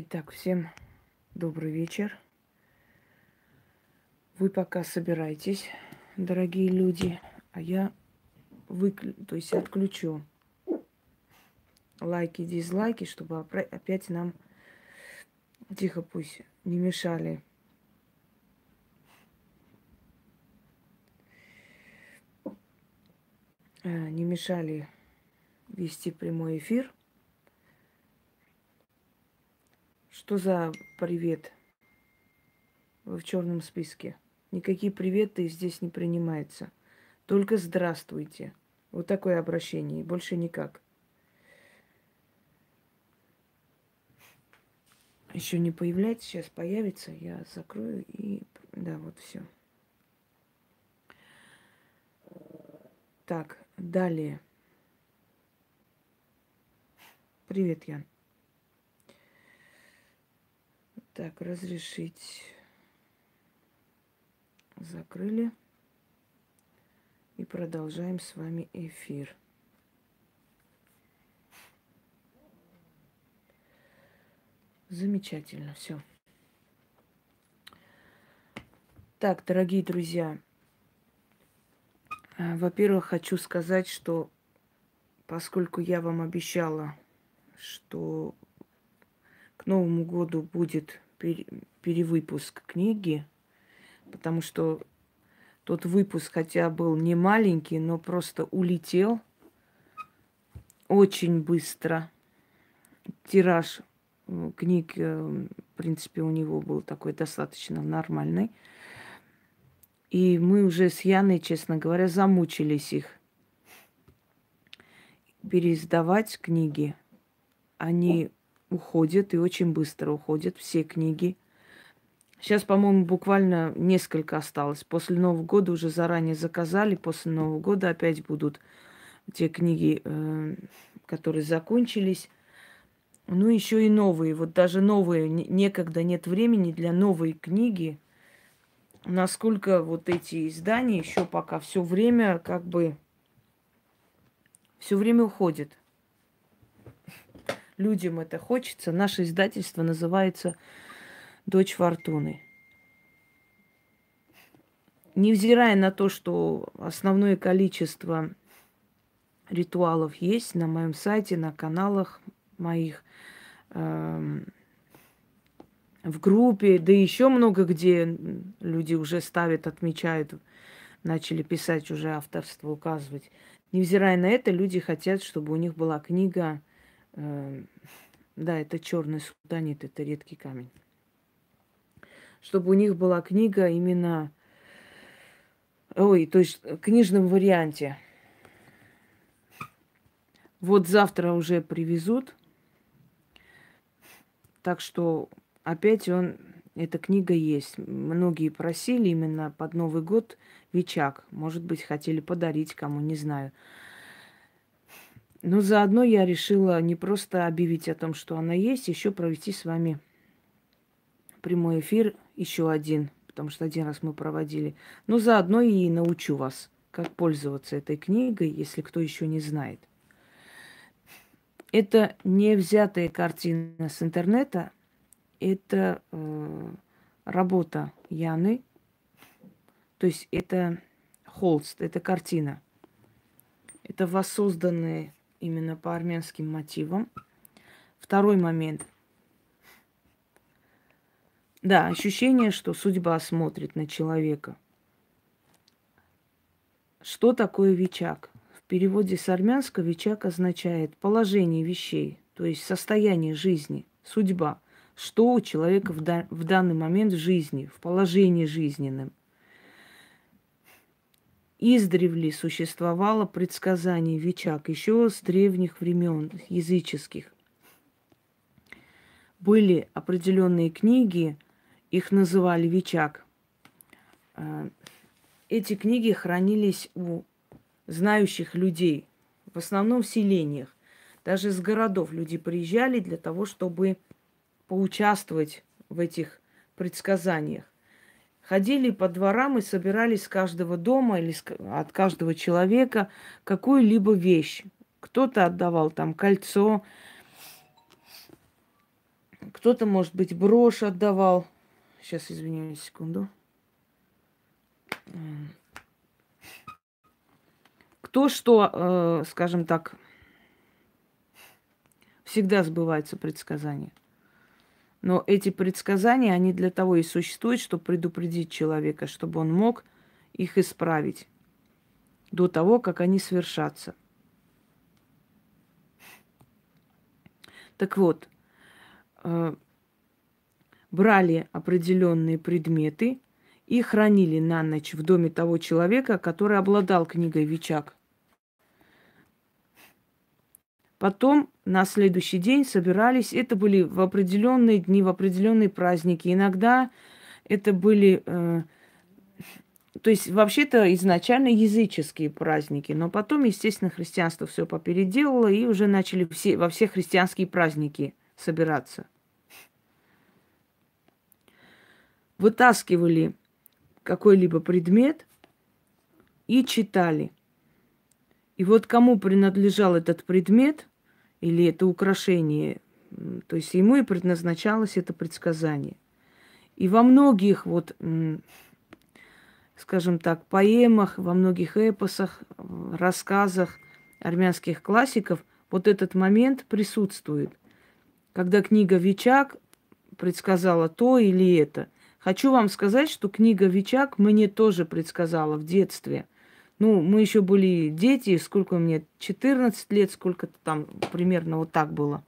Итак, всем добрый вечер. Вы пока собирайтесь, дорогие люди, а я выклю, то есть отключу лайки, дизлайки, чтобы опять нам тихо пусть не мешали. Э, не мешали вести прямой эфир. Что за привет? Вы в черном списке. Никакие приветы здесь не принимаются. Только здравствуйте. Вот такое обращение, больше никак. Еще не появляется, сейчас появится, я закрою и да, вот все. Так, далее. Привет, Ян. Так, разрешить. Закрыли. И продолжаем с вами эфир. Замечательно, все. Так, дорогие друзья, а, во-первых, хочу сказать, что поскольку я вам обещала, что к Новому году будет перевыпуск книги, потому что тот выпуск, хотя был не маленький, но просто улетел очень быстро. Тираж э, книг, э, в принципе, у него был такой достаточно нормальный. И мы уже с Яной, честно говоря, замучились их переиздавать книги. Они уходят и очень быстро уходят все книги. Сейчас, по-моему, буквально несколько осталось. После Нового года уже заранее заказали. После Нового года опять будут те книги, э, которые закончились. Ну, еще и новые. Вот даже новые, некогда нет времени для новой книги. Насколько вот эти издания еще пока все время как бы все время уходят людям это хочется. Наше издательство называется «Дочь Фортуны». Невзирая на то, что основное количество ритуалов есть на моем сайте, на каналах моих, э, в группе, да еще много где люди уже ставят, отмечают, начали писать уже авторство, указывать. Невзирая на это, люди хотят, чтобы у них была книга да, это черный суданит, это редкий камень. Чтобы у них была книга именно, ой, то есть в книжном варианте. Вот завтра уже привезут. Так что опять он, эта книга есть. Многие просили именно под Новый год Вичак. Может быть, хотели подарить кому, не знаю. Но заодно я решила не просто объявить о том, что она есть, еще провести с вами прямой эфир, еще один, потому что один раз мы проводили. Но заодно и научу вас, как пользоваться этой книгой, если кто еще не знает. Это не взятая картина с интернета, это э, работа Яны, то есть это холст, это картина. Это воссозданные именно по армянским мотивам. Второй момент. Да, ощущение, что судьба смотрит на человека. Что такое вичак? В переводе с армянского вичак означает положение вещей, то есть состояние жизни, судьба. Что у человека в, да- в данный момент в жизни, в положении жизненном. Издревле существовало предсказание Вичак еще с древних времен языческих. Были определенные книги, их называли Вичак. А, эти книги хранились у знающих людей, в основном в селениях. Даже из городов люди приезжали для того, чтобы поучаствовать в этих предсказаниях ходили по дворам и собирали с каждого дома или от каждого человека какую-либо вещь. Кто-то отдавал там кольцо, кто Кто-то, может быть, брошь отдавал. Сейчас, извиняюсь, секунду. Кто что, э, скажем так, всегда сбываются предсказания. Но эти предсказания, они для того и существуют, чтобы предупредить человека, чтобы он мог их исправить до того, как они свершатся. Так вот, э, брали определенные предметы и хранили на ночь в доме того человека, который обладал книгой Вичак. Потом на следующий день собирались. Это были в определенные дни, в определенные праздники. Иногда это были, э, то есть вообще-то изначально языческие праздники, но потом, естественно, христианство все попеределало и уже начали все, во все христианские праздники собираться. Вытаскивали какой-либо предмет и читали. И вот кому принадлежал этот предмет или это украшение, то есть ему и предназначалось это предсказание. И во многих вот, скажем так, поэмах, во многих эпосах, рассказах армянских классиков вот этот момент присутствует, когда книга Вичак предсказала то или это – Хочу вам сказать, что книга Вичак мне тоже предсказала в детстве. Ну, мы еще были дети, сколько мне, 14 лет, сколько-то там примерно вот так было.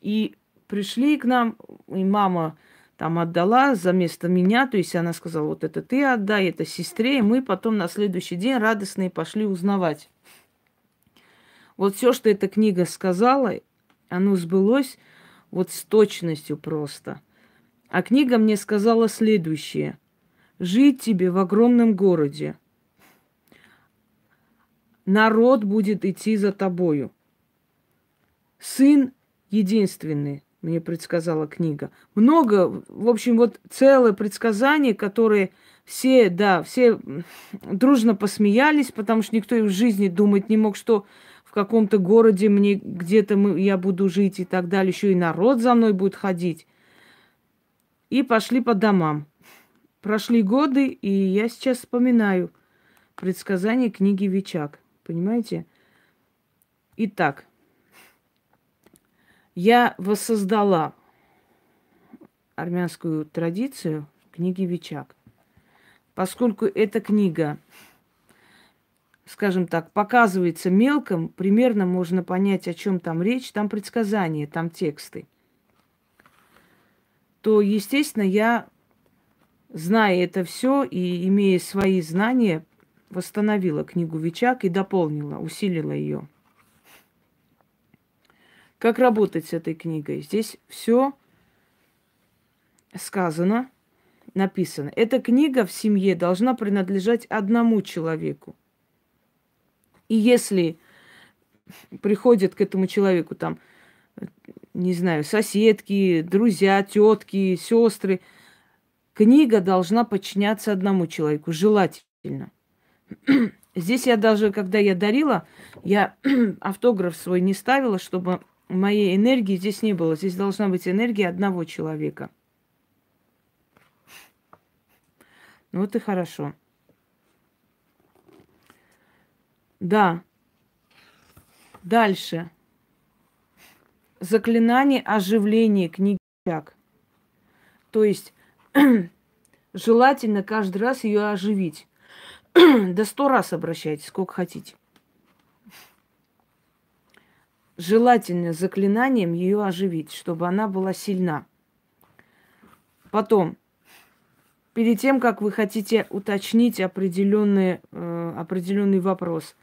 И пришли к нам, и мама там отдала за место меня, то есть она сказала, вот это ты отдай, это сестре, и мы потом на следующий день радостные пошли узнавать. Вот все, что эта книга сказала, оно сбылось вот с точностью просто – а книга мне сказала следующее. Жить тебе в огромном городе. Народ будет идти за тобою. Сын единственный, мне предсказала книга. Много, в общем, вот целое предсказание, которые все, да, все дружно посмеялись, потому что никто и в жизни думать не мог, что в каком-то городе мне где-то я буду жить и так далее. Еще и народ за мной будет ходить и пошли по домам. Прошли годы, и я сейчас вспоминаю предсказание книги Вичак. Понимаете? Итак, я воссоздала армянскую традицию книги Вичак. Поскольку эта книга, скажем так, показывается мелком, примерно можно понять, о чем там речь, там предсказания, там тексты то, естественно, я, зная это все и имея свои знания, восстановила книгу Вичак и дополнила, усилила ее. Как работать с этой книгой? Здесь все сказано, написано. Эта книга в семье должна принадлежать одному человеку. И если приходит к этому человеку там не знаю, соседки, друзья, тетки, сестры. Книга должна подчиняться одному человеку, желательно. Здесь я даже, когда я дарила, я автограф свой не ставила, чтобы моей энергии здесь не было. Здесь должна быть энергия одного человека. Ну вот и хорошо. Да. Дальше заклинание оживления книги Чак. То есть желательно каждый раз ее оживить. До сто раз обращайтесь, сколько хотите. Желательно заклинанием ее оживить, чтобы она была сильна. Потом, перед тем, как вы хотите уточнить определенный, э, определенный вопрос,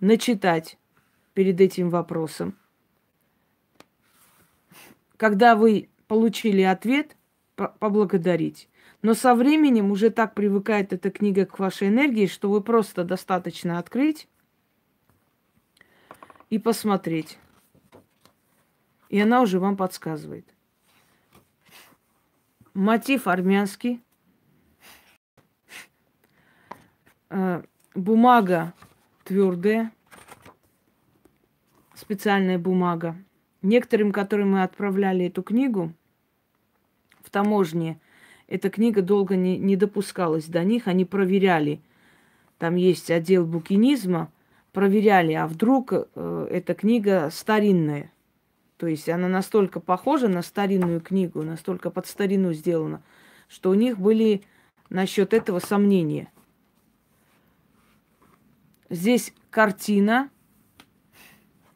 начитать перед этим вопросом, когда вы получили ответ, поблагодарить. Но со временем уже так привыкает эта книга к вашей энергии, что вы просто достаточно открыть и посмотреть. И она уже вам подсказывает. Мотив армянский. Э, бумага твердая. Специальная бумага некоторым, которым мы отправляли эту книгу в таможне, эта книга долго не, не допускалась до них, они проверяли. Там есть отдел букинизма, проверяли, а вдруг э, эта книга старинная. То есть она настолько похожа на старинную книгу, настолько под старину сделана, что у них были насчет этого сомнения. Здесь картина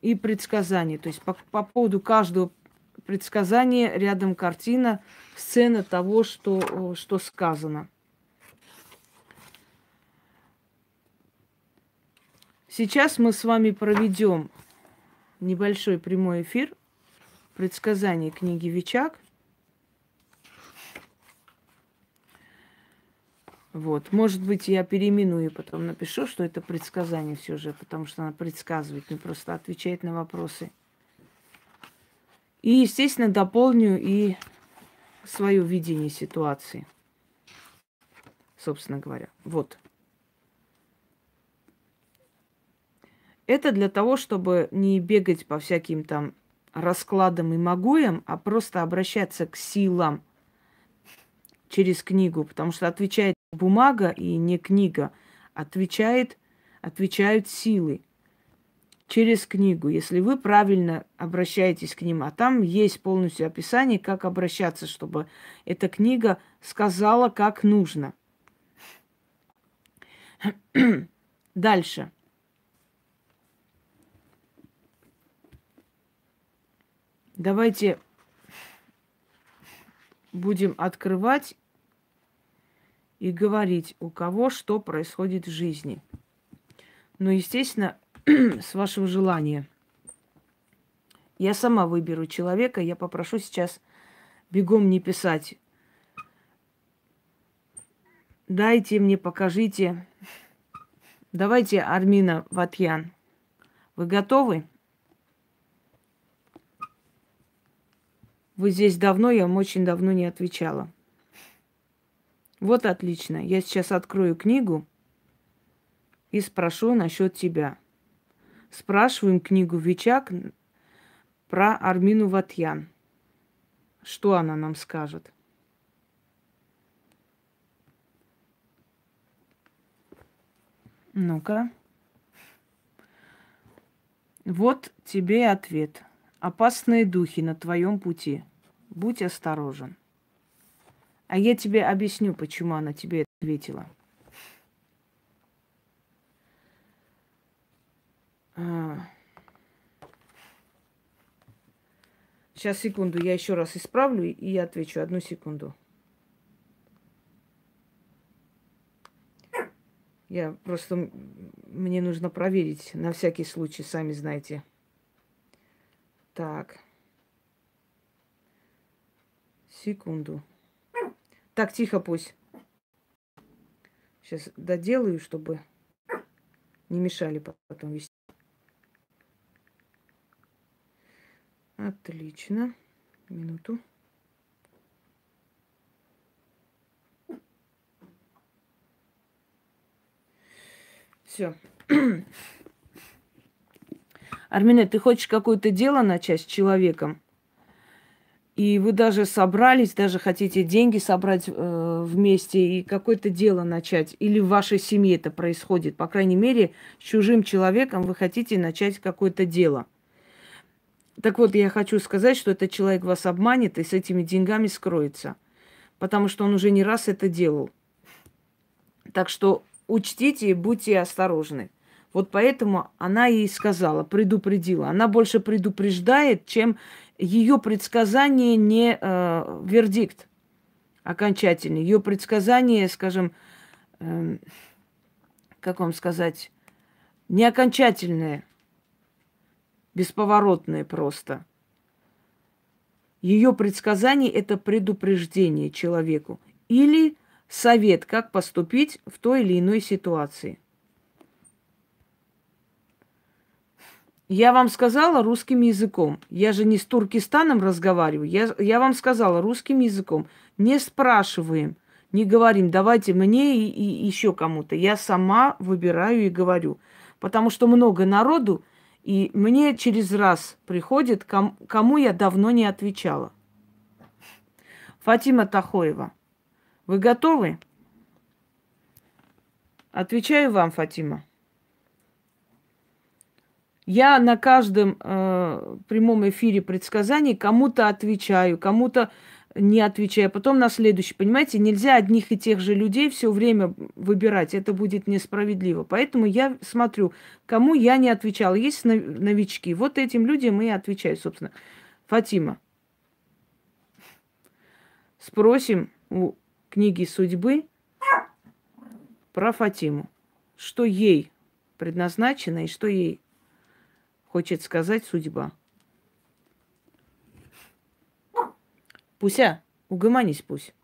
и предсказание. То есть по, по поводу каждого предсказания рядом картина, сцена того, что, что сказано. Сейчас мы с вами проведем небольшой прямой эфир предсказаний книги Вичак. Вот. Может быть, я переименую, потом напишу, что это предсказание все же, потому что она предсказывает, не просто отвечает на вопросы. И, естественно, дополню и свое видение ситуации. Собственно говоря. Вот. Это для того, чтобы не бегать по всяким там раскладам и могуям, а просто обращаться к силам через книгу, потому что отвечает бумага и не книга, отвечает, отвечают силы через книгу, если вы правильно обращаетесь к ним. А там есть полностью описание, как обращаться, чтобы эта книга сказала, как нужно. Дальше. Давайте будем открывать и говорить, у кого что происходит в жизни. Но, естественно, с вашего желания. Я сама выберу человека, я попрошу сейчас бегом не писать. Дайте мне, покажите. Давайте, Армина Ватьян. Вы готовы? Вы здесь давно, я вам очень давно не отвечала. Вот отлично. Я сейчас открою книгу и спрошу насчет тебя. Спрашиваем книгу Вичак про Армину Ватьян. Что она нам скажет? Ну-ка. Вот тебе ответ. Опасные духи на твоем пути. Будь осторожен. А я тебе объясню, почему она тебе ответила. Сейчас, секунду, я еще раз исправлю и отвечу. Одну секунду. Я просто... Мне нужно проверить на всякий случай, сами знаете. Так. Секунду. Так, тихо пусть. Сейчас доделаю, чтобы не мешали потом вести. Отлично. Минуту. Все. Армина, ты хочешь какое-то дело начать с человеком? И вы даже собрались, даже хотите деньги собрать э, вместе и какое-то дело начать. Или в вашей семье это происходит. По крайней мере, с чужим человеком вы хотите начать какое-то дело. Так вот, я хочу сказать, что этот человек вас обманет и с этими деньгами скроется. Потому что он уже не раз это делал. Так что учтите и будьте осторожны. Вот поэтому она ей сказала, предупредила. Она больше предупреждает, чем ее предсказание не э, вердикт окончательный. Ее предсказание, скажем, э, как вам сказать, не окончательное, бесповоротное просто. Ее предсказание – это предупреждение человеку или совет, как поступить в той или иной ситуации. Я вам сказала русским языком. Я же не с Туркестаном разговариваю. Я, я вам сказала русским языком. Не спрашиваем, не говорим, давайте мне и, и еще кому-то. Я сама выбираю и говорю. Потому что много народу, И мне через раз приходит, ком, кому я давно не отвечала. Фатима Тахоева, вы готовы? Отвечаю вам, Фатима. Я на каждом э, прямом эфире предсказаний кому-то отвечаю, кому-то не отвечаю, потом на следующий. Понимаете, нельзя одних и тех же людей все время выбирать. Это будет несправедливо. Поэтому я смотрю, кому я не отвечала. Есть новички. Вот этим людям и отвечаю, собственно. Фатима. Спросим у книги судьбы про Фатиму. Что ей предназначено и что ей хочет сказать судьба. Пуся, угомонись, пусть.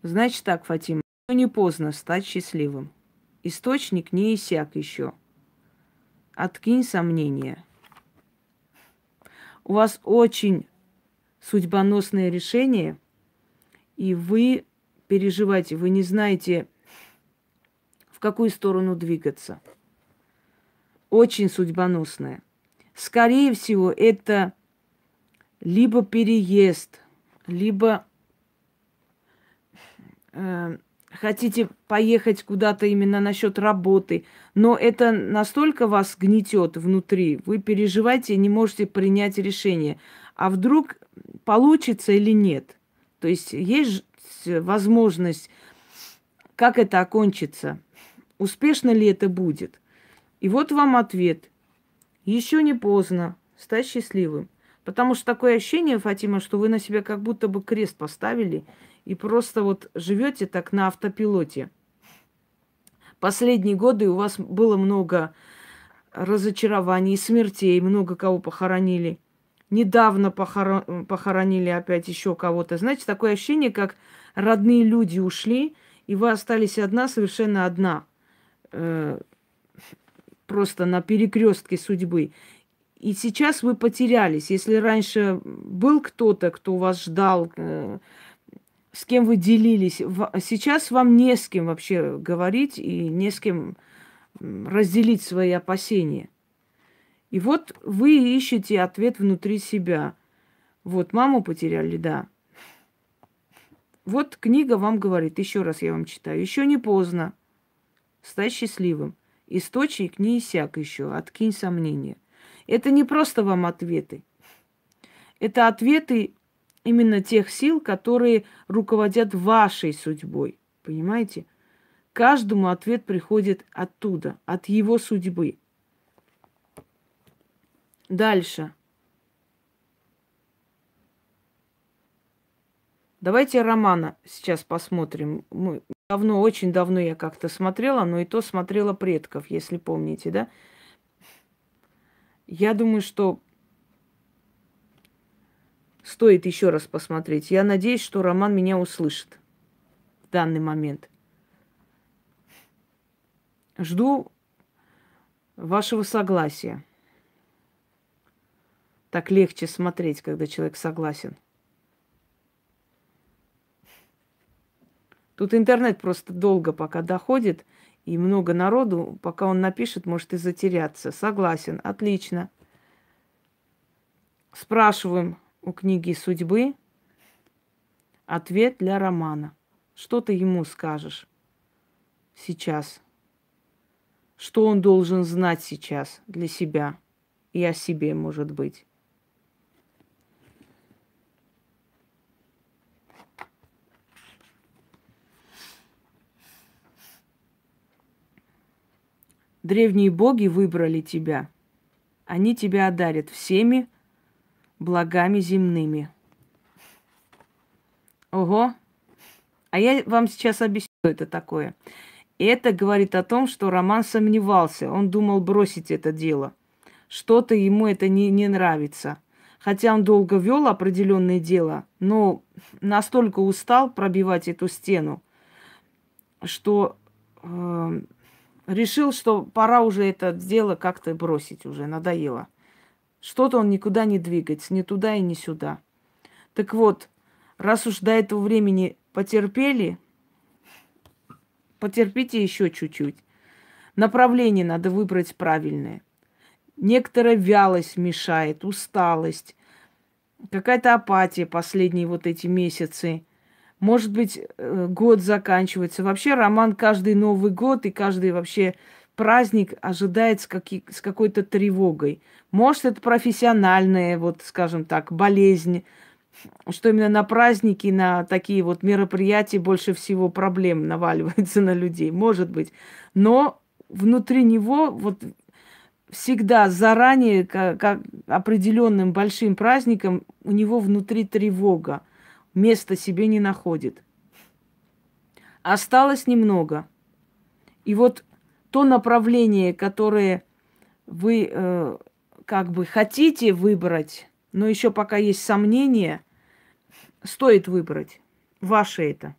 Значит так, Фатима, не поздно стать счастливым. Источник не иссяк еще. Откинь сомнения. У вас очень судьбоносное решение, и вы переживаете, вы не знаете, какую сторону двигаться. Очень судьбоносная. Скорее всего, это либо переезд, либо э, хотите поехать куда-то именно насчет работы, но это настолько вас гнетет внутри, вы переживаете и не можете принять решение. А вдруг получится или нет? То есть есть возможность, как это окончится – успешно ли это будет. И вот вам ответ. Еще не поздно стать счастливым. Потому что такое ощущение, Фатима, что вы на себя как будто бы крест поставили и просто вот живете так на автопилоте. Последние годы у вас было много разочарований, смертей, много кого похоронили. Недавно похорон... похоронили опять еще кого-то. Знаете, такое ощущение, как родные люди ушли, и вы остались одна, совершенно одна э, просто на перекрестке судьбы. И сейчас вы потерялись. Если раньше был кто-то, кто вас ждал, э, с кем вы делились, сейчас вам не с кем вообще говорить и не с кем разделить свои опасения. И вот вы ищете ответ внутри себя. Вот маму потеряли, да. Вот книга вам говорит, еще раз я вам читаю, еще не поздно стать счастливым. Источник не иссяк еще, откинь сомнения. Это не просто вам ответы. Это ответы именно тех сил, которые руководят вашей судьбой. Понимаете? Каждому ответ приходит оттуда, от его судьбы. Дальше. Давайте романа сейчас посмотрим. Мы давно, очень давно я как-то смотрела, но и то смотрела предков, если помните, да? Я думаю, что стоит еще раз посмотреть. Я надеюсь, что Роман меня услышит в данный момент. Жду вашего согласия. Так легче смотреть, когда человек согласен. Тут интернет просто долго пока доходит, и много народу, пока он напишет, может и затеряться. Согласен, отлично. Спрашиваем у книги судьбы ответ для Романа. Что ты ему скажешь сейчас? Что он должен знать сейчас для себя и о себе, может быть? Древние боги выбрали тебя. Они тебя одарят всеми благами земными. Ого. А я вам сейчас объясню, что это такое. это говорит о том, что Роман сомневался. Он думал бросить это дело. Что-то ему это не, не нравится. Хотя он долго вел определенное дело, но настолько устал пробивать эту стену, что э, решил, что пора уже это дело как-то бросить уже, надоело. Что-то он никуда не двигается, ни туда и ни сюда. Так вот, раз уж до этого времени потерпели, потерпите еще чуть-чуть. Направление надо выбрать правильное. Некоторая вялость мешает, усталость, какая-то апатия последние вот эти месяцы. Может быть, э, год заканчивается. Вообще роман каждый Новый год и каждый вообще праздник ожидает с, с какой-то тревогой. Может, это профессиональная, вот, скажем так, болезнь, что именно на праздники, на такие вот мероприятия больше всего проблем наваливается на людей. Может быть. Но внутри него вот всегда заранее, как, как определенным большим праздником, у него внутри тревога. Места себе не находит. Осталось немного. И вот то направление, которое вы э, как бы хотите выбрать, но еще пока есть сомнения, стоит выбрать. Ваше это.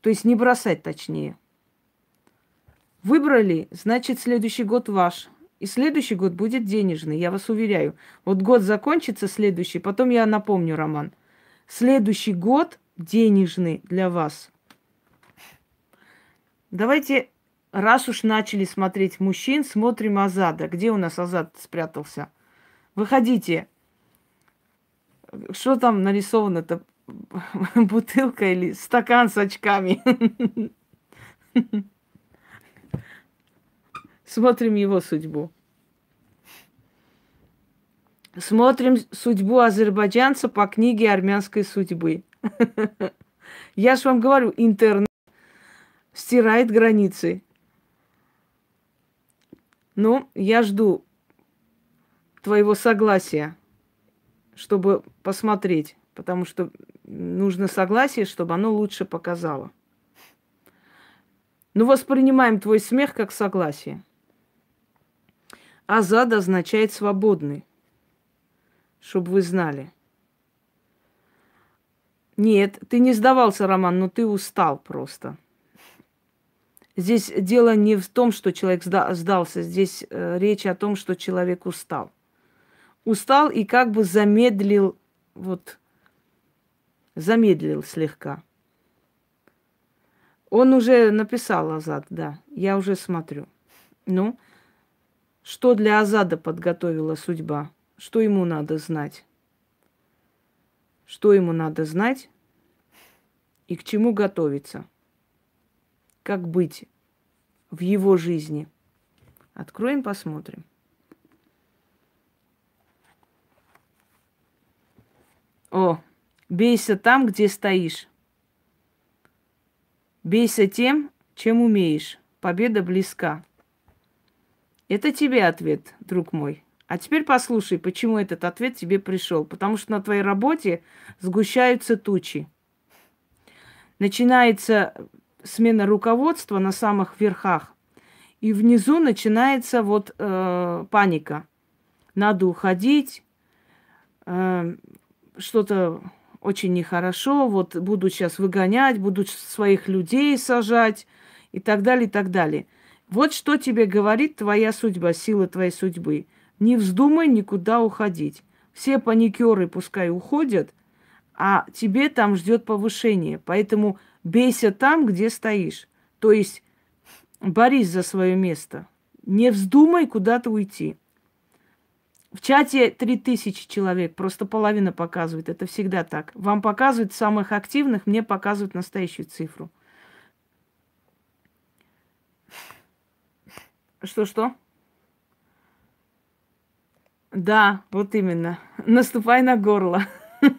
То есть не бросать точнее. Выбрали, значит, следующий год ваш. И следующий год будет денежный, я вас уверяю. Вот год закончится следующий, потом я напомню, Роман. Следующий год денежный для вас. Давайте, раз уж начали смотреть мужчин, смотрим Азада. Где у нас Азад спрятался? Выходите. Что там нарисовано-то? Бутылка или стакан с очками? Смотрим его судьбу. Смотрим судьбу азербайджанца по книге армянской судьбы. Я же вам говорю, интернет стирает границы. Ну, я жду твоего согласия, чтобы посмотреть, потому что нужно согласие, чтобы оно лучше показало. Ну, воспринимаем твой смех как согласие. Азад означает свободный, чтобы вы знали. Нет, ты не сдавался, Роман, но ты устал просто. Здесь дело не в том, что человек сдался, здесь э, речь о том, что человек устал. Устал и как бы замедлил, вот, замедлил слегка. Он уже написал Азад, да, я уже смотрю. Ну, что для Азада подготовила судьба? Что ему надо знать? Что ему надо знать и к чему готовиться? Как быть в его жизни? Откроем, посмотрим. О, бейся там, где стоишь. Бейся тем, чем умеешь. Победа близка. Это тебе ответ, друг мой. А теперь послушай, почему этот ответ тебе пришел. Потому что на твоей работе сгущаются тучи. Начинается смена руководства на самых верхах. И внизу начинается вот э, паника. Надо уходить, э, что-то очень нехорошо, вот будут сейчас выгонять, будут своих людей сажать и так далее, и так далее. Вот что тебе говорит твоя судьба, сила твоей судьбы. Не вздумай никуда уходить. Все паникеры пускай уходят, а тебе там ждет повышение. Поэтому бейся там, где стоишь. То есть борись за свое место. Не вздумай куда-то уйти. В чате 3000 человек, просто половина показывает. Это всегда так. Вам показывают самых активных, мне показывают настоящую цифру. Что-что? Да, вот именно. Наступай на горло.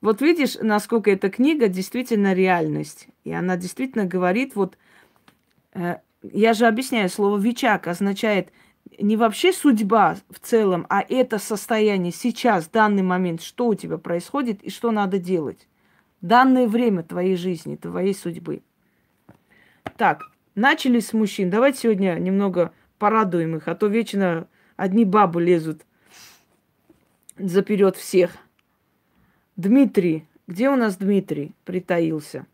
Вот видишь, насколько эта книга действительно реальность. И она действительно говорит, вот, э, я же объясняю, слово «вичак» означает не вообще судьба в целом, а это состояние сейчас, данный момент, что у тебя происходит и что надо делать. Данное время твоей жизни, твоей судьбы. Так, Начали с мужчин. Давайте сегодня немного порадуем их, а то вечно одни бабы лезут заперед всех. Дмитрий. Где у нас Дмитрий притаился?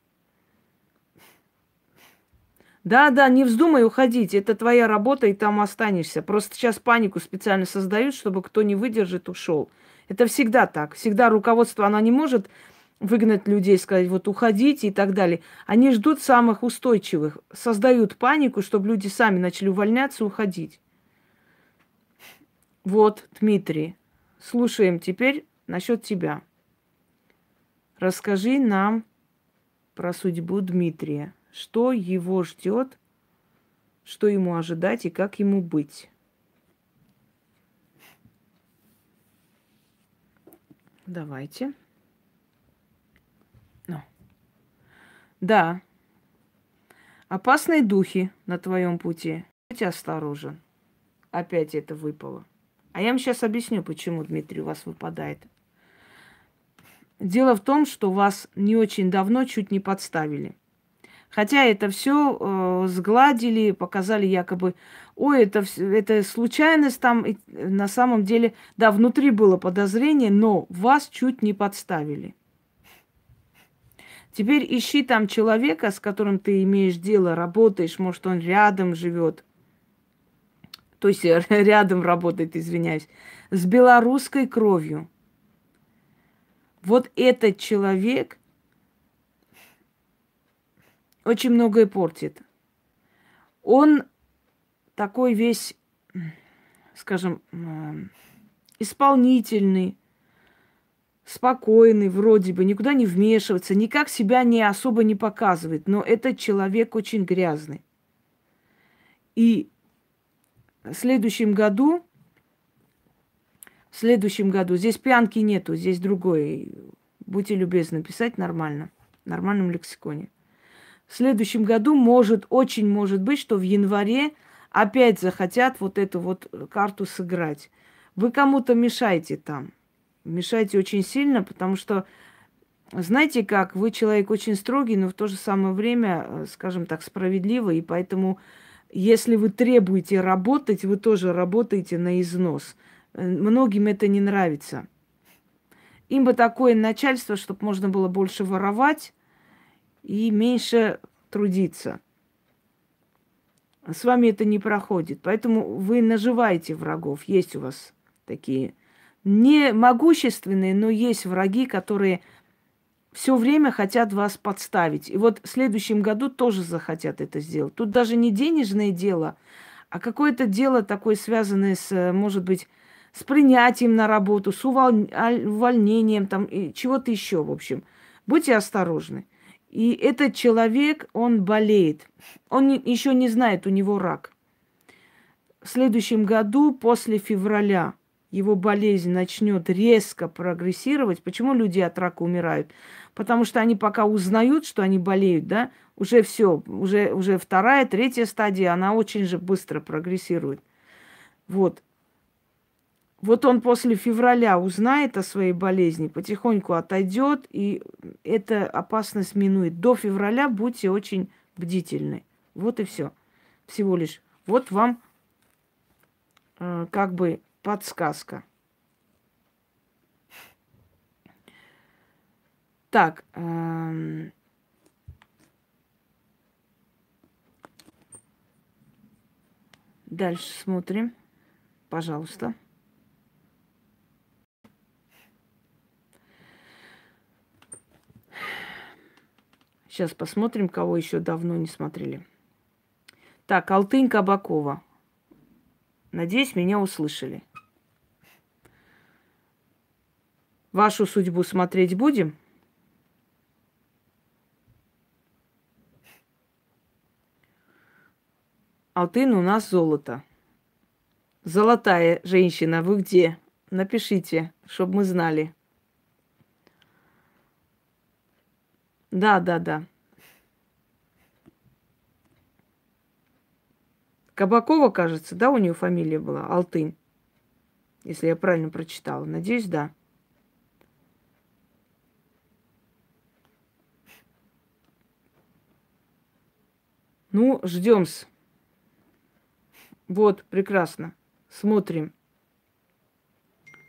Да, да, не вздумай уходить. Это твоя работа, и там останешься. Просто сейчас панику специально создают, чтобы кто не выдержит, ушел. Это всегда так. Всегда руководство, оно не может выгнать людей, сказать, вот уходите и так далее. Они ждут самых устойчивых, создают панику, чтобы люди сами начали увольняться, уходить. Вот, Дмитрий, слушаем теперь насчет тебя. Расскажи нам про судьбу Дмитрия. Что его ждет, что ему ожидать и как ему быть. Давайте. Да. Опасные духи на твоем пути. Будь осторожен. Опять это выпало. А я вам сейчас объясню, почему, Дмитрий, у вас выпадает. Дело в том, что вас не очень давно чуть не подставили. Хотя это все э, сгладили, показали якобы, ой, это, это случайность там, на самом деле, да, внутри было подозрение, но вас чуть не подставили. Теперь ищи там человека, с которым ты имеешь дело, работаешь, может, он рядом живет. То есть рядом работает, извиняюсь, с белорусской кровью. Вот этот человек очень многое портит. Он такой весь, скажем, исполнительный, спокойный вроде бы, никуда не вмешивается, никак себя не особо не показывает, но этот человек очень грязный. И в следующем году в следующем году. Здесь пьянки нету, здесь другой. Будьте любезны писать нормально, в нормальном лексиконе. В следующем году может, очень может быть, что в январе опять захотят вот эту вот карту сыграть. Вы кому-то мешаете там. Мешаете очень сильно, потому что, знаете как, вы человек очень строгий, но в то же самое время, э, скажем так, справедливый, и поэтому, если вы требуете работать, вы тоже работаете на износ – Многим это не нравится. Им бы такое начальство, чтобы можно было больше воровать и меньше трудиться. С вами это не проходит. Поэтому вы наживаете врагов. Есть у вас такие не могущественные, но есть враги, которые все время хотят вас подставить. И вот в следующем году тоже захотят это сделать. Тут даже не денежное дело, а какое-то дело такое связанное с, может быть, с принятием на работу, с увольнением там, и чего-то еще, в общем. Будьте осторожны. И этот человек, он болеет. Он еще не знает, у него рак. В следующем году, после февраля, его болезнь начнет резко прогрессировать. Почему люди от рака умирают? Потому что они пока узнают, что они болеют, да, уже все, уже, уже вторая, третья стадия, она очень же быстро прогрессирует. Вот. Вот он после февраля узнает о своей болезни, потихоньку отойдет, и эта опасность минует. До февраля будьте очень бдительны. Вот и все. Всего лишь. Вот вам э, как бы подсказка. Так. Э, дальше смотрим. Пожалуйста. Сейчас посмотрим, кого еще давно не смотрели. Так, Алтынь Кабакова. Надеюсь, меня услышали. Вашу судьбу смотреть будем? Алтын у нас золото. Золотая женщина, вы где? Напишите, чтобы мы знали. Да, да, да. Кабакова, кажется, да, у нее фамилия была, Алтынь. Если я правильно прочитала. Надеюсь, да. Ну, ждем-с. Вот, прекрасно. Смотрим.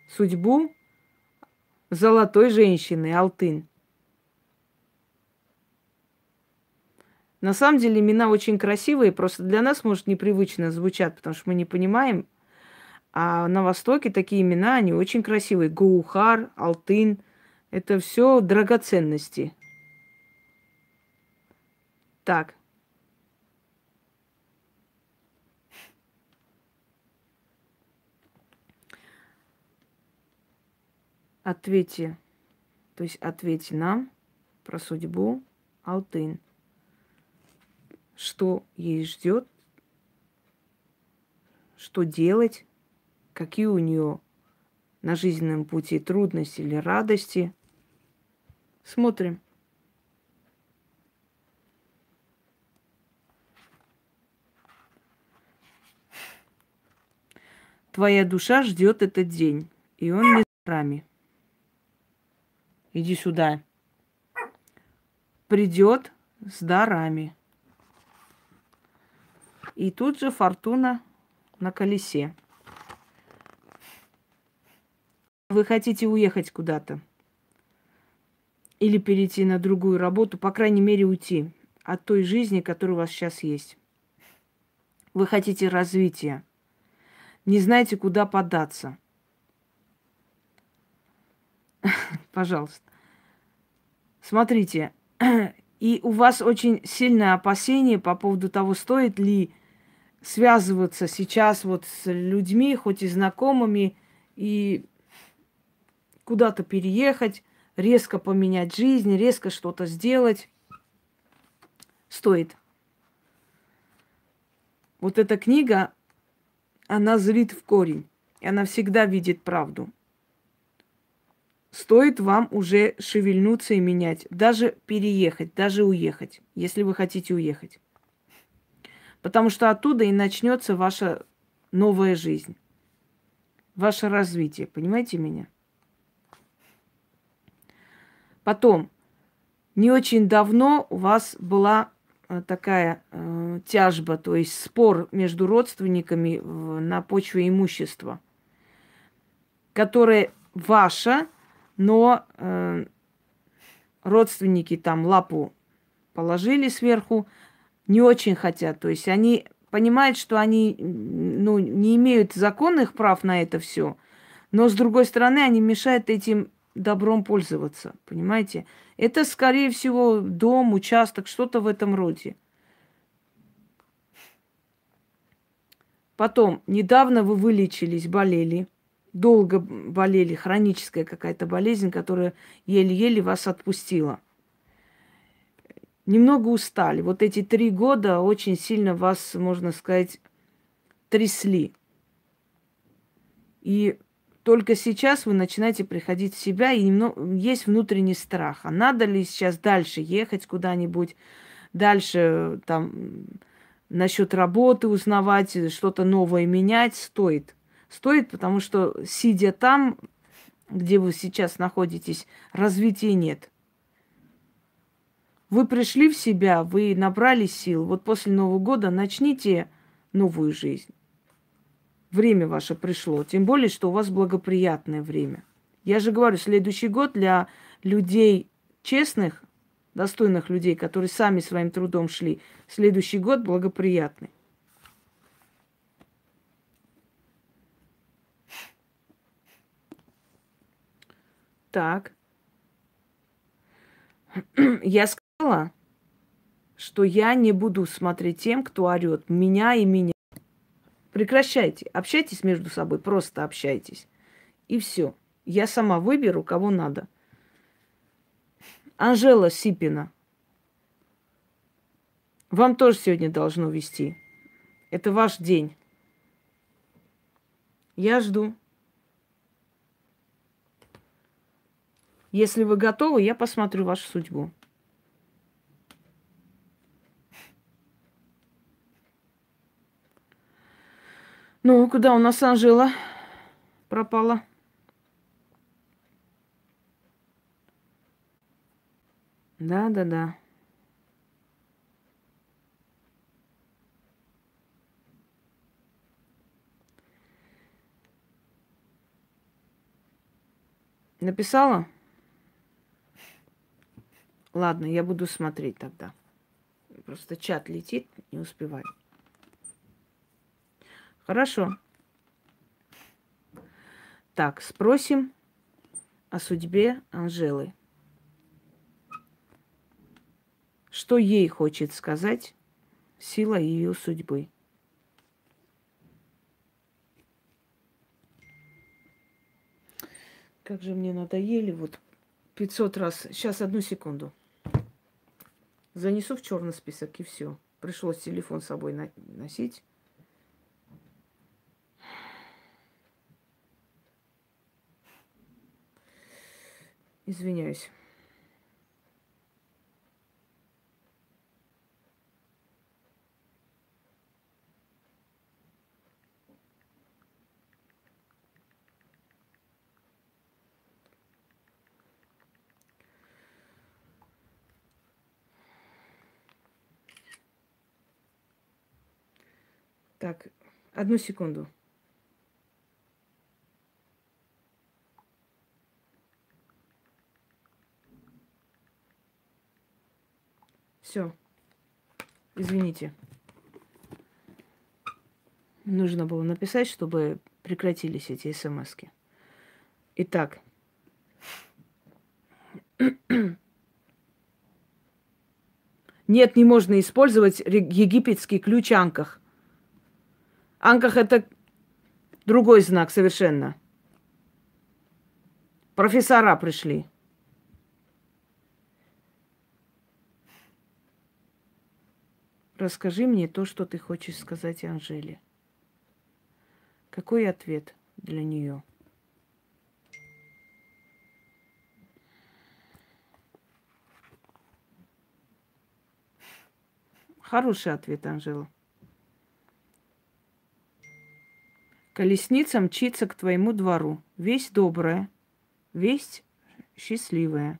Судьбу золотой женщины, Алтын. На самом деле имена очень красивые, просто для нас, может, непривычно звучат, потому что мы не понимаем. А на Востоке такие имена, они очень красивые. Гаухар, Алтын. Это все драгоценности. Так. Ответьте, то есть ответьте нам про судьбу Алтын. Что ей ждет, что делать, какие у нее на жизненном пути трудности или радости. Смотрим. Твоя душа ждет этот день, и он не с рами. Иди сюда. Придет с дарами. И тут же фортуна на колесе. Вы хотите уехать куда-то. Или перейти на другую работу, по крайней мере, уйти от той жизни, которая у вас сейчас есть. Вы хотите развития. Не знаете, куда податься. Пожалуйста. Смотрите, и у вас очень сильное опасение по поводу того, стоит ли связываться сейчас вот с людьми, хоть и знакомыми, и куда-то переехать, резко поменять жизнь, резко что-то сделать. Стоит. Вот эта книга, она зрит в корень, и она всегда видит правду стоит вам уже шевельнуться и менять, даже переехать, даже уехать, если вы хотите уехать. Потому что оттуда и начнется ваша новая жизнь, ваше развитие, понимаете меня? Потом, не очень давно у вас была э, такая э, тяжба, то есть спор между родственниками на почве имущества, которое ваше но э, родственники там лапу положили сверху, не очень хотят. То есть они понимают, что они ну, не имеют законных прав на это все, но с другой стороны они мешают этим добром пользоваться, понимаете? Это, скорее всего, дом, участок, что-то в этом роде. Потом, недавно вы вылечились, болели – долго болели, хроническая какая-то болезнь, которая еле-еле вас отпустила. Немного устали. Вот эти три года очень сильно вас, можно сказать, трясли. И только сейчас вы начинаете приходить в себя, и есть внутренний страх. А надо ли сейчас дальше ехать куда-нибудь, дальше там насчет работы узнавать, что-то новое менять стоит стоит, потому что, сидя там, где вы сейчас находитесь, развития нет. Вы пришли в себя, вы набрали сил. Вот после Нового года начните новую жизнь. Время ваше пришло. Тем более, что у вас благоприятное время. Я же говорю, следующий год для людей честных, достойных людей, которые сами своим трудом шли, следующий год благоприятный. Так. Я сказала, что я не буду смотреть тем, кто орет меня и меня. Прекращайте. Общайтесь между собой, просто общайтесь. И все. Я сама выберу, кого надо. Анжела Сипина. Вам тоже сегодня должно вести. Это ваш день. Я жду. Если вы готовы, я посмотрю вашу судьбу. Ну, куда у нас Анжела пропала? Да, да, да. Написала? Ладно, я буду смотреть тогда. Просто чат летит, не успеваю. Хорошо. Так, спросим о судьбе Анжелы. Что ей хочет сказать сила ее судьбы. Как же мне надоели вот 500 раз. Сейчас, одну секунду. Занесу в черный список и все. Пришлось телефон с собой носить. Извиняюсь. Так, одну секунду. Все. Извините. Нужно было написать, чтобы прекратились эти смски. Итак. Нет, не можно использовать египетский ключ Анках. Анках это другой знак совершенно. Профессора пришли. Расскажи мне то, что ты хочешь сказать Анжеле. Какой ответ для нее? Хороший ответ, Анжела. Колесница мчится к твоему двору. Весть добрая, весть счастливая.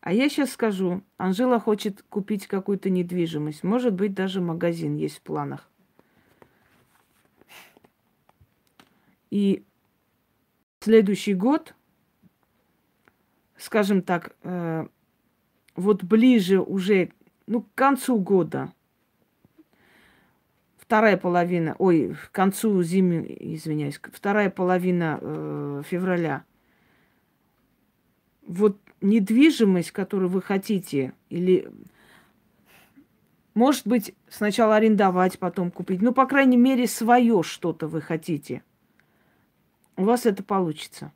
А я сейчас скажу, Анжела хочет купить какую-то недвижимость. Может быть, даже магазин есть в планах. И следующий год, скажем так, э, вот ближе уже, ну, к концу года, вторая половина, ой, к концу зимы, извиняюсь, вторая половина э, февраля, вот недвижимость, которую вы хотите, или, может быть, сначала арендовать, потом купить, ну, по крайней мере, свое что-то вы хотите, у вас это получится.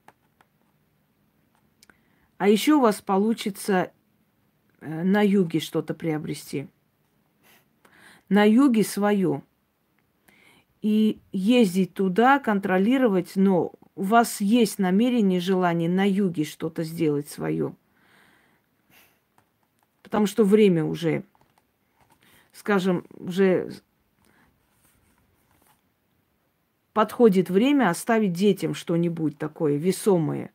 А еще у вас получится э, на юге что-то приобрести. На юге свое. И ездить туда, контролировать, но у вас есть намерение, желание на юге что-то сделать свое. Потому что время уже, скажем, уже подходит время оставить детям что-нибудь такое весомое.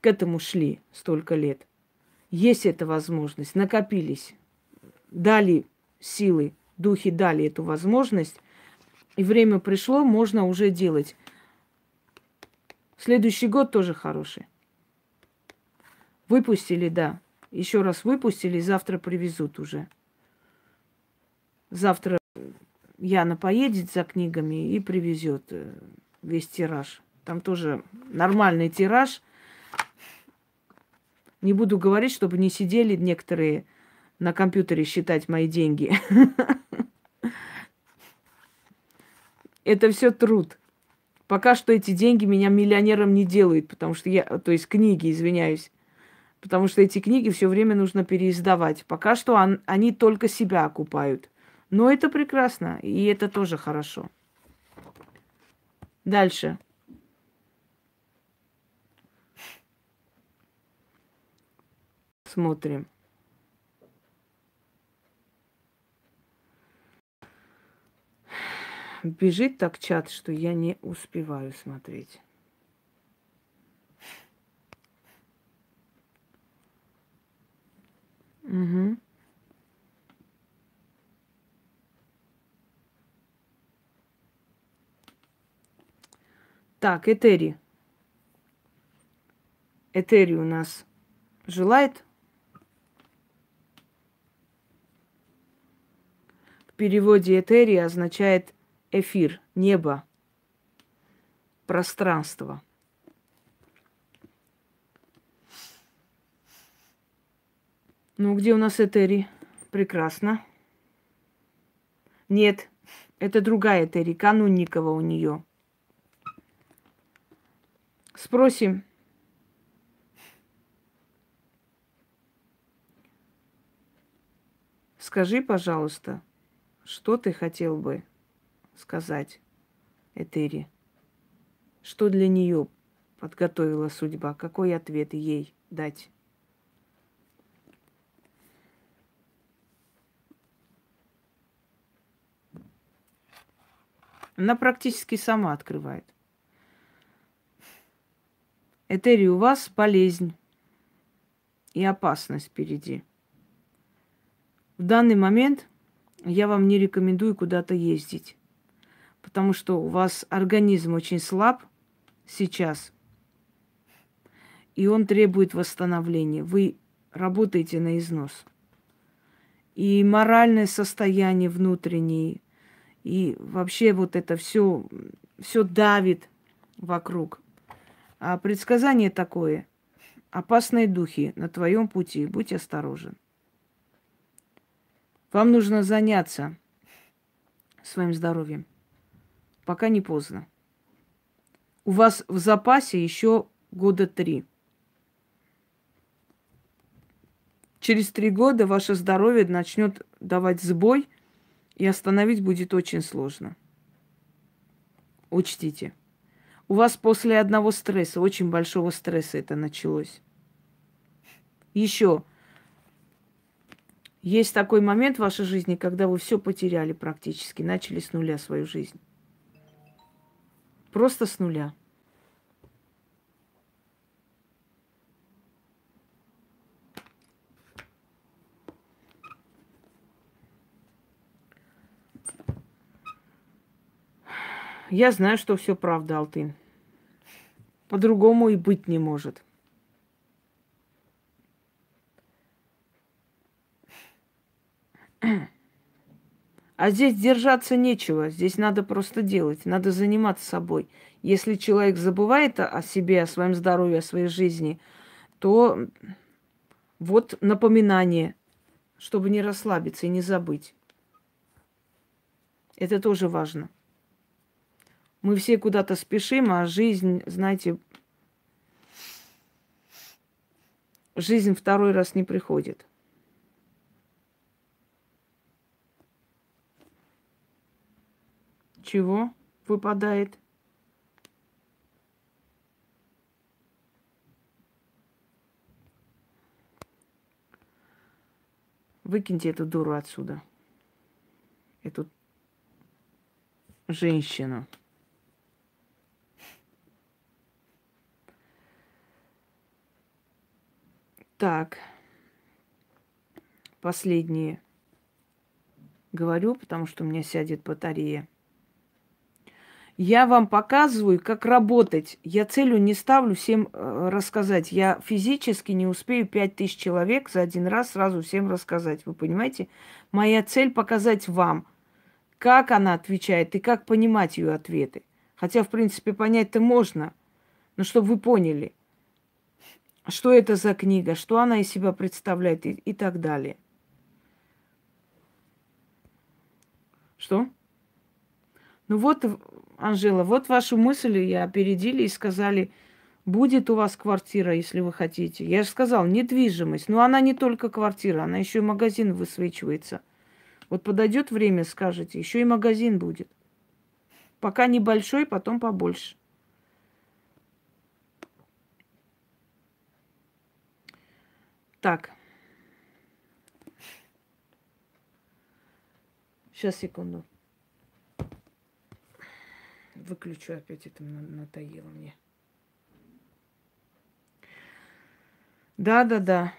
К этому шли столько лет. Есть эта возможность, накопились, дали силы, духи дали эту возможность, и время пришло, можно уже делать. Следующий год тоже хороший. Выпустили, да. Еще раз выпустили, завтра привезут уже. Завтра Яна поедет за книгами и привезет э, весь тираж. Там тоже нормальный тираж. Не буду говорить, чтобы не сидели некоторые на компьютере считать мои деньги. Это все труд. Пока что эти деньги меня миллионером не делают, потому что я, то есть книги, извиняюсь, потому что эти книги все время нужно переиздавать. Пока что он, они только себя окупают. Но это прекрасно, и это тоже хорошо. Дальше. Смотрим. Бежит так чат, что я не успеваю смотреть. Угу. Так, Этери. Этери у нас желает. В переводе Этери означает эфир, небо, пространство. Ну, где у нас Этери? Прекрасно. Нет, это другая Этери, Канунникова у нее. Спросим. Скажи, пожалуйста, что ты хотел бы? Сказать Этери? Что для нее подготовила судьба? Какой ответ ей дать? Она практически сама открывает. Этери, у вас болезнь и опасность впереди. В данный момент я вам не рекомендую куда-то ездить, потому что у вас организм очень слаб сейчас, и он требует восстановления. Вы работаете на износ. И моральное состояние внутреннее, и вообще вот это все, все давит вокруг. А предсказание такое. Опасные духи на твоем пути. Будь осторожен. Вам нужно заняться своим здоровьем. Пока не поздно. У вас в запасе еще года три. Через три года ваше здоровье начнет давать сбой – и остановить будет очень сложно. Учтите. У вас после одного стресса, очень большого стресса это началось. Еще есть такой момент в вашей жизни, когда вы все потеряли практически, начали с нуля свою жизнь. Просто с нуля. Я знаю, что все правда, Алтын. По-другому и быть не может. А здесь держаться нечего, здесь надо просто делать, надо заниматься собой. Если человек забывает о себе, о своем здоровье, о своей жизни, то вот напоминание, чтобы не расслабиться и не забыть. Это тоже важно. Мы все куда-то спешим, а жизнь, знаете, жизнь второй раз не приходит. Чего выпадает? Выкиньте эту дуру отсюда. Эту женщину. Так. Последнее. Говорю, потому что у меня сядет батарея. Я вам показываю, как работать. Я целью не ставлю всем э, рассказать. Я физически не успею пять тысяч человек за один раз сразу всем рассказать. Вы понимаете? Моя цель показать вам, как она отвечает и как понимать ее ответы. Хотя, в принципе, понять-то можно. Но чтобы вы поняли – что это за книга, что она из себя представляет и, и так далее. Что? Ну вот, Анжела, вот вашу мысль я опередили и сказали, будет у вас квартира, если вы хотите. Я же сказал, недвижимость. Но она не только квартира, она еще и магазин высвечивается. Вот подойдет время, скажете, еще и магазин будет. Пока небольшой, потом побольше. Так. Сейчас, секунду. Выключу опять, это надоело мне. Да, да, да.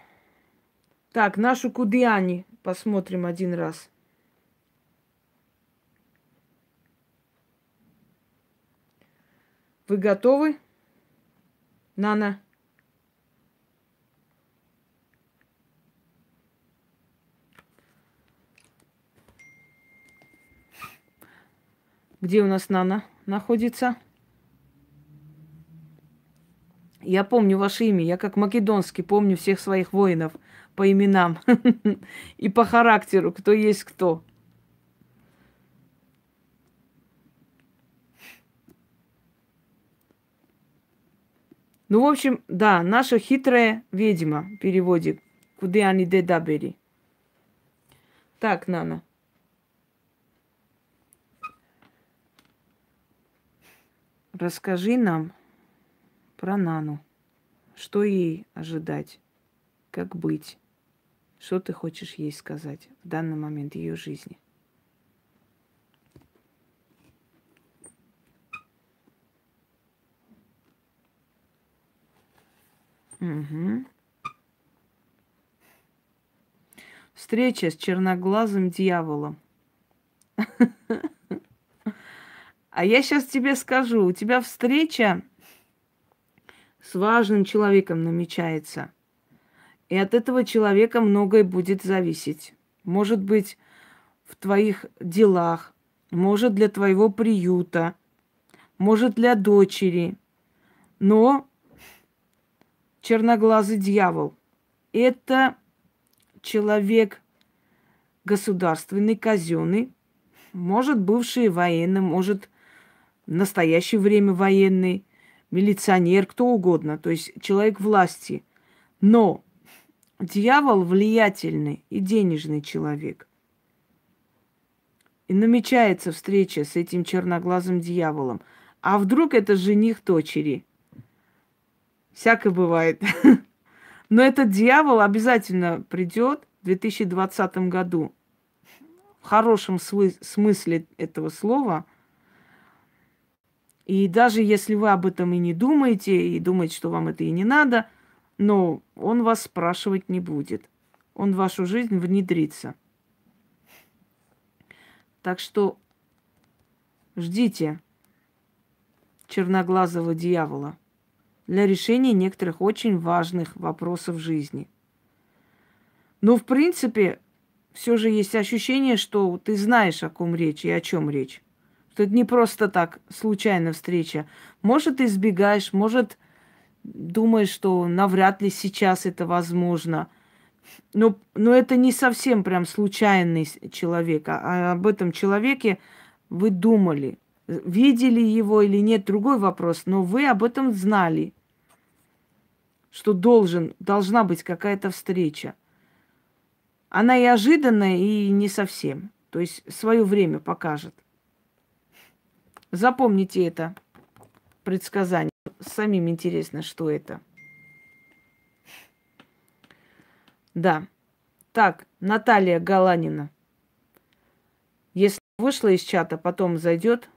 Так, нашу Кудиани посмотрим один раз. Вы готовы? Нана? Где у нас Нана находится? Я помню ваше имя, я как македонский помню всех своих воинов по именам и по характеру, кто есть кто. Ну, в общем, да, наша хитрая ведьма переводе. Куда они дедабери. Так, Нана. Расскажи нам про Нану. Что ей ожидать? Как быть? Что ты хочешь ей сказать в данный момент ее жизни? Угу. Встреча с черноглазым дьяволом. А я сейчас тебе скажу, у тебя встреча с важным человеком намечается. И от этого человека многое будет зависеть. Может быть, в твоих делах, может для твоего приюта, может для дочери. Но черноглазый дьявол – это человек государственный, казенный, может бывший военный, может в настоящее время военный, милиционер, кто угодно, то есть человек власти. Но дьявол влиятельный и денежный человек. И намечается встреча с этим черноглазым дьяволом. А вдруг это жених дочери? Всякое бывает. Но этот дьявол обязательно придет в 2020 году. В хорошем смысле этого слова – и даже если вы об этом и не думаете, и думаете, что вам это и не надо, но он вас спрашивать не будет. Он в вашу жизнь внедрится. Так что ждите черноглазого дьявола для решения некоторых очень важных вопросов жизни. Но, в принципе, все же есть ощущение, что ты знаешь, о ком речь и о чем речь. Что это не просто так, случайная встреча. Может, избегаешь, может, думаешь, что навряд ли сейчас это возможно. Но, но это не совсем прям случайный человек. А, а об этом человеке вы думали. Видели его или нет, другой вопрос. Но вы об этом знали, что должен, должна быть какая-то встреча. Она и ожиданная, и не совсем. То есть свое время покажет. Запомните это предсказание. Самим интересно, что это. Да. Так, Наталья Галанина. Если вышла из чата, потом зайдет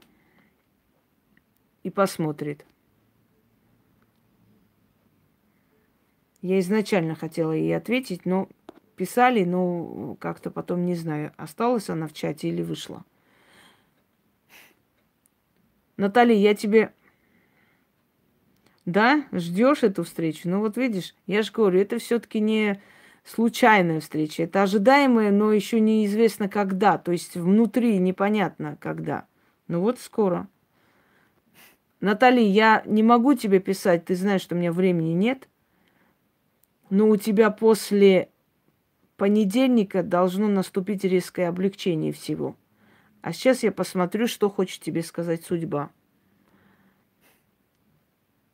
и посмотрит. Я изначально хотела ей ответить, но писали, но как-то потом не знаю, осталась она в чате или вышла. Наталья, я тебе... Да, ждешь эту встречу. Ну вот видишь, я же говорю, это все-таки не случайная встреча. Это ожидаемая, но еще неизвестно когда. То есть внутри непонятно когда. Ну вот скоро. Наталья, я не могу тебе писать, ты знаешь, что у меня времени нет. Но у тебя после понедельника должно наступить резкое облегчение всего. А сейчас я посмотрю, что хочет тебе сказать судьба.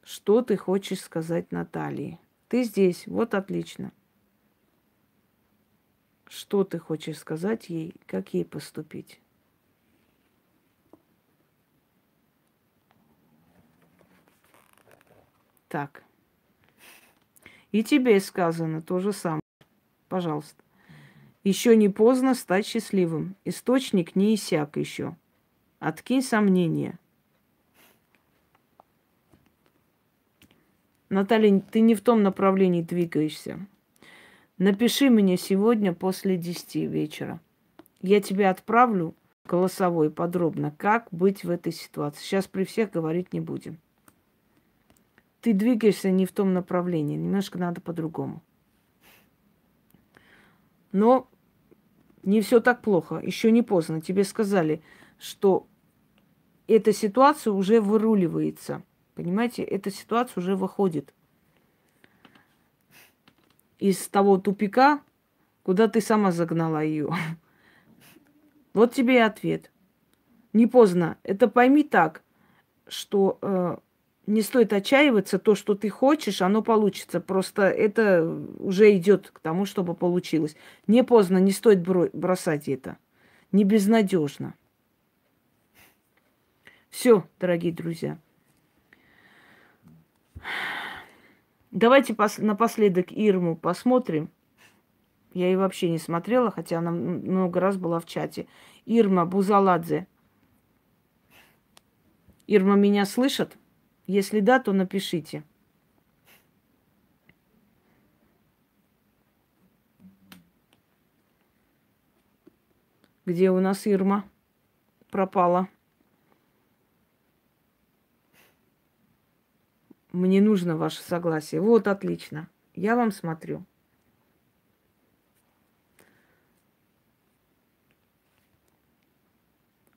Что ты хочешь сказать Наталье? Ты здесь, вот отлично. Что ты хочешь сказать ей, как ей поступить? Так. И тебе сказано то же самое. Пожалуйста. Еще не поздно стать счастливым. Источник не иссяк еще. Откинь сомнения. Наталья, ты не в том направлении двигаешься. Напиши мне сегодня после десяти вечера. Я тебе отправлю голосовой подробно, как быть в этой ситуации. Сейчас при всех говорить не будем. Ты двигаешься не в том направлении, немножко надо по-другому. Но не все так плохо, еще не поздно. Тебе сказали, что эта ситуация уже выруливается. Понимаете, эта ситуация уже выходит из того тупика, куда ты сама загнала ее. Вот тебе и ответ. Не поздно. Это пойми так, что э, не стоит отчаиваться, то, что ты хочешь, оно получится. Просто это уже идет к тому, чтобы получилось. Не поздно, не стоит бросать это. Не безнадежно. Все, дорогие друзья. Давайте пос- напоследок Ирму посмотрим. Я ее вообще не смотрела, хотя она много раз была в чате. Ирма Бузаладзе. Ирма меня слышит? Если да, то напишите. Где у нас Ирма? Пропала. Мне нужно ваше согласие. Вот, отлично. Я вам смотрю.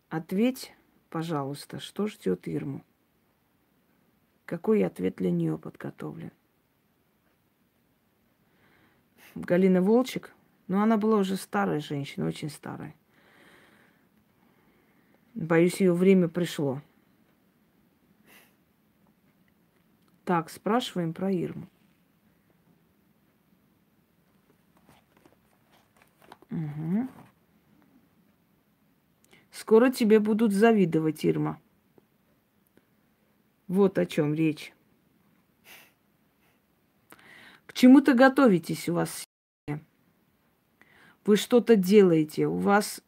Ответь, пожалуйста, что ждет Ирму? Какой ответ для нее подготовлен? Галина Волчек, ну она была уже старая женщина, очень старая. Боюсь, ее время пришло. Так, спрашиваем про Ирму. Угу. Скоро тебе будут завидовать, Ирма. Вот о чем речь. К чему-то готовитесь у вас. Вы что-то делаете. У вас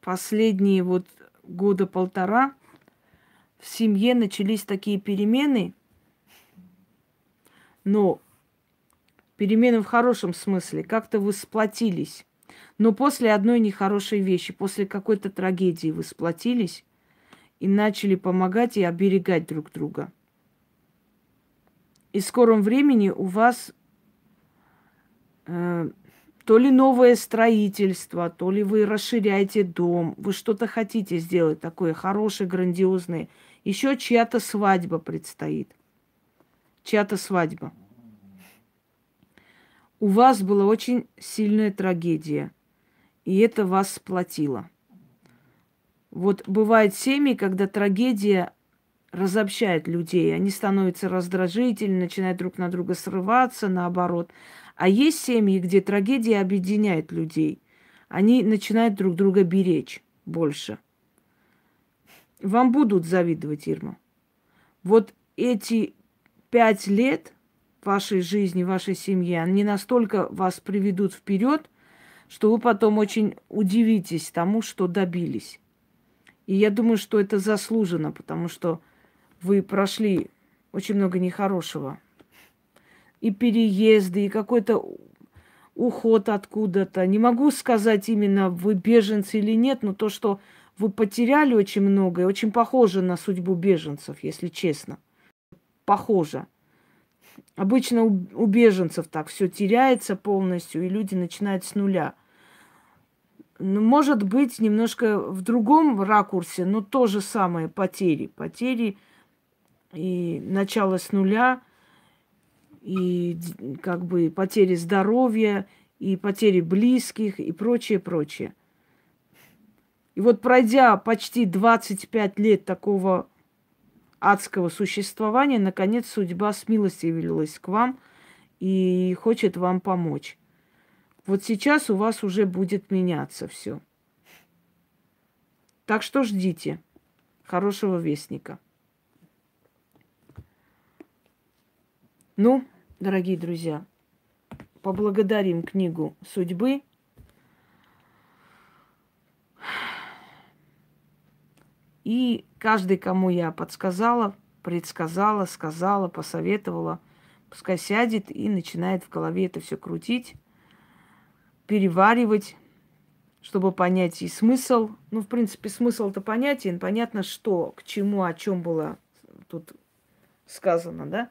последние вот года полтора в семье начались такие перемены, но перемены в хорошем смысле. Как-то вы сплотились. Но после одной нехорошей вещи, после какой-то трагедии вы сплотились, и начали помогать и оберегать друг друга. И в скором времени у вас э, то ли новое строительство, то ли вы расширяете дом, вы что-то хотите сделать такое хорошее, грандиозное. Еще чья-то свадьба предстоит. Чья-то свадьба. У вас была очень сильная трагедия, и это вас сплотило. Вот бывают семьи, когда трагедия разобщает людей. Они становятся раздражительны, начинают друг на друга срываться, наоборот. А есть семьи, где трагедия объединяет людей. Они начинают друг друга беречь больше. Вам будут завидовать, Ирма. Вот эти пять лет вашей жизни, вашей семьи, они настолько вас приведут вперед, что вы потом очень удивитесь тому, что добились. И я думаю, что это заслужено, потому что вы прошли очень много нехорошего. И переезды, и какой-то уход откуда-то. Не могу сказать именно, вы беженцы или нет, но то, что вы потеряли очень многое, очень похоже на судьбу беженцев, если честно. Похоже. Обычно у беженцев так все теряется полностью, и люди начинают с нуля. Ну, может быть, немножко в другом ракурсе, но то же самое потери. Потери и начало с нуля, и как бы потери здоровья, и потери близких, и прочее, прочее. И вот пройдя почти 25 лет такого адского существования, наконец судьба смилостивилась к вам и хочет вам помочь. Вот сейчас у вас уже будет меняться все. Так что ждите хорошего вестника. Ну, дорогие друзья, поблагодарим книгу судьбы. И каждый, кому я подсказала, предсказала, сказала, посоветовала, пускай сядет и начинает в голове это все крутить переваривать, чтобы понять и смысл. Ну, в принципе, смысл-то понятен. Понятно, что, к чему, о чем было тут сказано, да?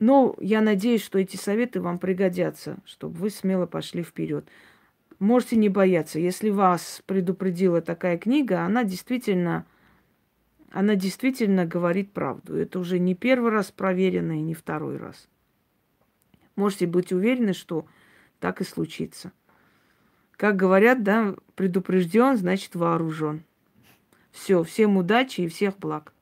Но я надеюсь, что эти советы вам пригодятся, чтобы вы смело пошли вперед. Можете не бояться. Если вас предупредила такая книга, она действительно, она действительно говорит правду. Это уже не первый раз проверено и не второй раз. Можете быть уверены, что так и случится. Как говорят, да, предупрежден, значит вооружен. Все, всем удачи и всех благ.